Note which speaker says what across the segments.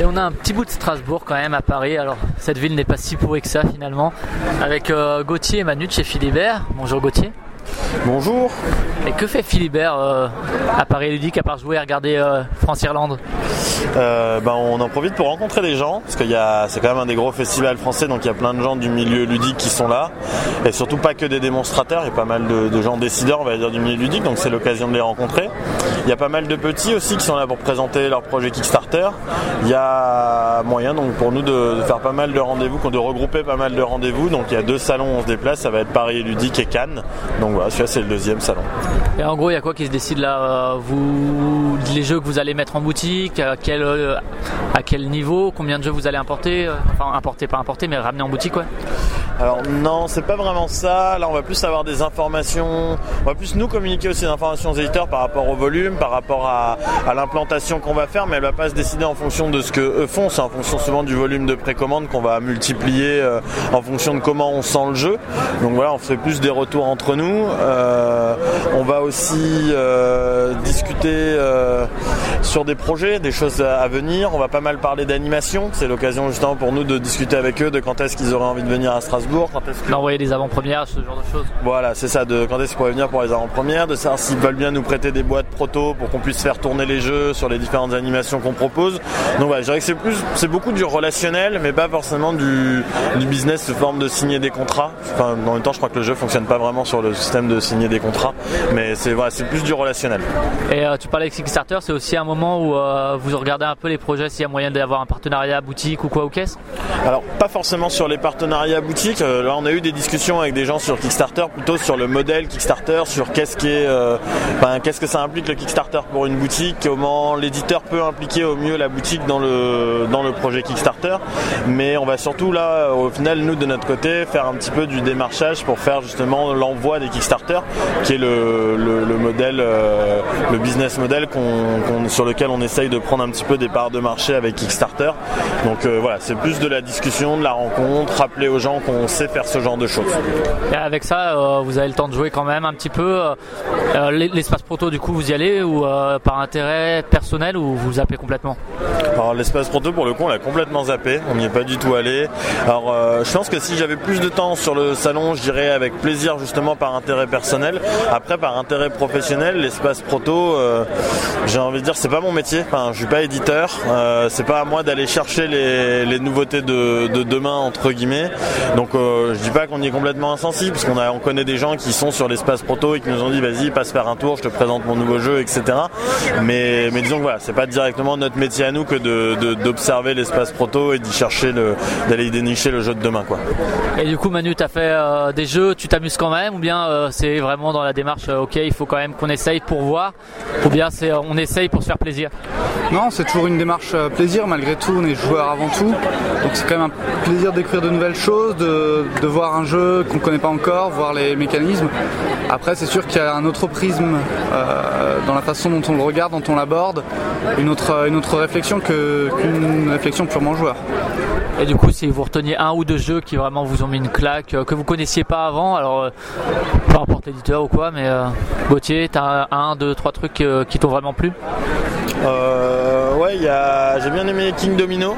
Speaker 1: Et on a un petit bout de Strasbourg quand même à Paris. Alors cette ville n'est pas si pourrie que ça finalement. Avec euh, Gauthier et Manu chez Philibert. Bonjour Gauthier.
Speaker 2: Bonjour.
Speaker 1: Et que fait Philibert euh, à Paris Ludique à part jouer et regarder euh, France-Irlande
Speaker 2: Euh, ben, on en profite pour rencontrer des gens, parce que c'est quand même un des gros festivals français, donc il y a plein de gens du milieu ludique qui sont là, et surtout pas que des démonstrateurs, il y a pas mal de, de gens décideurs, on va dire, du milieu ludique, donc c'est l'occasion de les rencontrer. Il y a pas mal de petits aussi qui sont là pour présenter leur projet Kickstarter. Il y a moyen donc pour nous de, de faire pas mal de rendez-vous, de regrouper pas mal de rendez-vous, donc il y a deux salons où on se déplace, ça va être Paris Ludique et Cannes, donc celui-là c'est le deuxième salon.
Speaker 1: Et en gros, il y a quoi qui se décide là euh, vous, Les jeux que vous allez mettre en boutique, à quel, euh, niveau, combien de jeux vous allez importer euh, Enfin, importer, pas importer, mais ramener en boutique, ouais.
Speaker 2: Alors non, c'est pas vraiment ça. Là, on va plus avoir des informations. On va plus nous communiquer aussi des informations aux éditeurs par rapport au volume, par rapport à, l'implantation qu'on va faire, mais elle va pas se décider en fonction de ce que eux font. C'est en fonction souvent du volume de précommande qu'on va multiplier euh, en fonction de comment on sent le jeu. Donc voilà, on fait plus des retours entre nous. Euh, on va aussi euh, discuter sur des projets, des choses à, à venir. On va pas mal parler d'animation. C'est l'occasion justement pour nous de discuter avec eux de quand est-ce qu'ils auraient envie de venir à Strasbourg. Que...
Speaker 1: D'envoyer des avant-premières, ce genre de choses.
Speaker 2: Voilà, c'est ça, de quand est-ce qu'ils pourraient venir pour les avant-premières, de savoir s'ils veulent bien nous prêter des boîtes proto pour qu'on puisse faire tourner les jeux sur les différentes animations qu'on propose. Donc voilà, je dirais que c'est plus, c'est beaucoup du relationnel, mais pas forcément du, du business sous forme de signer des contrats. Enfin, en même temps, je crois que le jeu fonctionne pas vraiment sur le système de signer des contrats, mais c'est voilà, c'est plus du relationnel.
Speaker 1: Et euh, tu parlais avec Kickstarter, c'est aussi un moment où euh, vous regardez un peu les projets, s'il y a moyen d'avoir un partenariat boutique ou quoi ou qu'est-ce
Speaker 2: Alors, pas forcément sur les partenariats boutiques. Euh, là, on a eu des discussions avec des gens sur Kickstarter, plutôt sur le modèle Kickstarter, sur qu'est-ce euh, ben, que ça implique le Kickstarter pour une boutique, comment l'éditeur peut impliquer au mieux la boutique dans le projet Kickstarter. Mais on va surtout là, au final, nous de notre côté, faire un petit peu du démarchage pour faire justement l'envoi des Kickstarter, qui est le, le, le modèle, euh, le business model sur lequel on essaye de prendre un petit peu des parts de marché avec Kickstarter. Donc voilà, c'est plus de la discussion, de la rencontre, rappeler aux gens qu'on sait faire ce genre de choses.
Speaker 1: Et avec ça, euh, vous avez le temps de jouer quand même un petit peu. Euh, L'espace proto, du coup, vous y allez ou euh, par intérêt personnel ou vous zappez complètement?
Speaker 2: Alors l'espace proto pour le coup on l'a complètement zappé, on n'y est pas du tout allé. Alors je pense que si j'avais plus de temps sur le salon, je dirais avec plaisir justement par intérêt personnel. Après par intérêt professionnel, l'espace proto, j'ai envie de dire c'est pas mon métier. Enfin je suis pas éditeur, c'est pas à moi d'aller chercher les, les nouveautés de, de demain entre guillemets. Donc euh, je dis pas qu'on y est complètement insensible, parce qu'on a on connaît des gens qui sont sur l'espace proto et qui nous ont dit vas-y passe faire un tour, je te présente mon nouveau jeu, etc. Mais, mais disons que voilà, c'est pas directement notre métier à nous que de- de- d'observer l'espace proto et d'y chercher le, d'aller y dénicher le jeu de demain quoi.
Speaker 1: Et du coup, Manu, tu as fait euh, des jeux, tu t'amuses quand même ou bien euh, c'est vraiment dans la démarche, euh, ok, il faut quand même qu'on essaye pour voir ou bien c'est euh, on essaye pour se faire plaisir?
Speaker 3: Non, c'est toujours une démarche plaisir, malgré tout, on est joueur avant tout. Donc c'est quand même un plaisir d'écrire de nouvelles choses, de, de voir un jeu qu'on ne connaît pas encore, voir les mécanismes. Après, c'est sûr qu'il y a un autre prisme euh, dans la façon dont on le regarde, dont on l'aborde, une autre, réflexion qu'une réflexion purement joueur.
Speaker 1: Et du coup, si vous reteniez un ou deux jeux qui vraiment vous ont mis une claque, euh, que vous connaissiez pas avant, alors euh, peu importe l'éditeur ou quoi, mais Gauthier, t'as un, deux, trois trucs qui t'ont vraiment plu?
Speaker 2: Ouais, y a, j'ai bien aimé King Domino.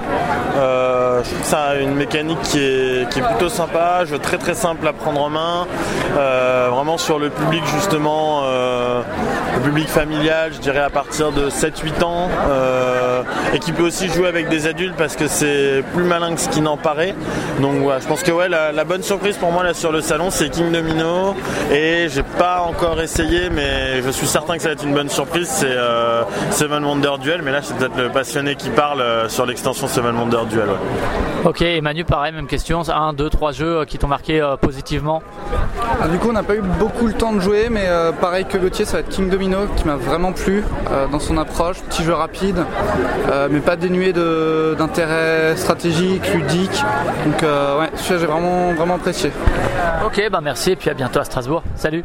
Speaker 2: Euh, je trouve que ça a une mécanique qui est, qui est plutôt sympa, jeu très très simple à prendre en main. Euh, vraiment sur le public justement, euh, le public familial, je dirais à partir de 7-8 ans. Euh, et qui peut aussi jouer avec des adultes parce que c'est plus malin que ce qui n'en paraît. Donc voilà, je pense que ouais, la, bonne surprise pour moi là sur le salon, c'est King Domino et j'ai pas encore essayé, mais je suis certain que ça va être une bonne surprise. C'est Seven Wonder Duel, mais là c'est peut-être le passionné qui parle sur l'extension Seven Wonder Duel.
Speaker 1: Ok, et Manu, pareil, même question. Un, deux, trois jeux qui t'ont marqué positivement?
Speaker 3: Ah, Du coup, on n'a pas eu beaucoup le temps de jouer, mais pareil que Gauthier, ça va être King Domino qui m'a vraiment plu dans son approche. Petit jeu rapide, mais pas dénué d'intérêt stratégique, ludique. Donc ouais, celui-là j'ai vraiment, vraiment apprécié.
Speaker 1: Ok, bah merci et puis à bientôt à Strasbourg. Salut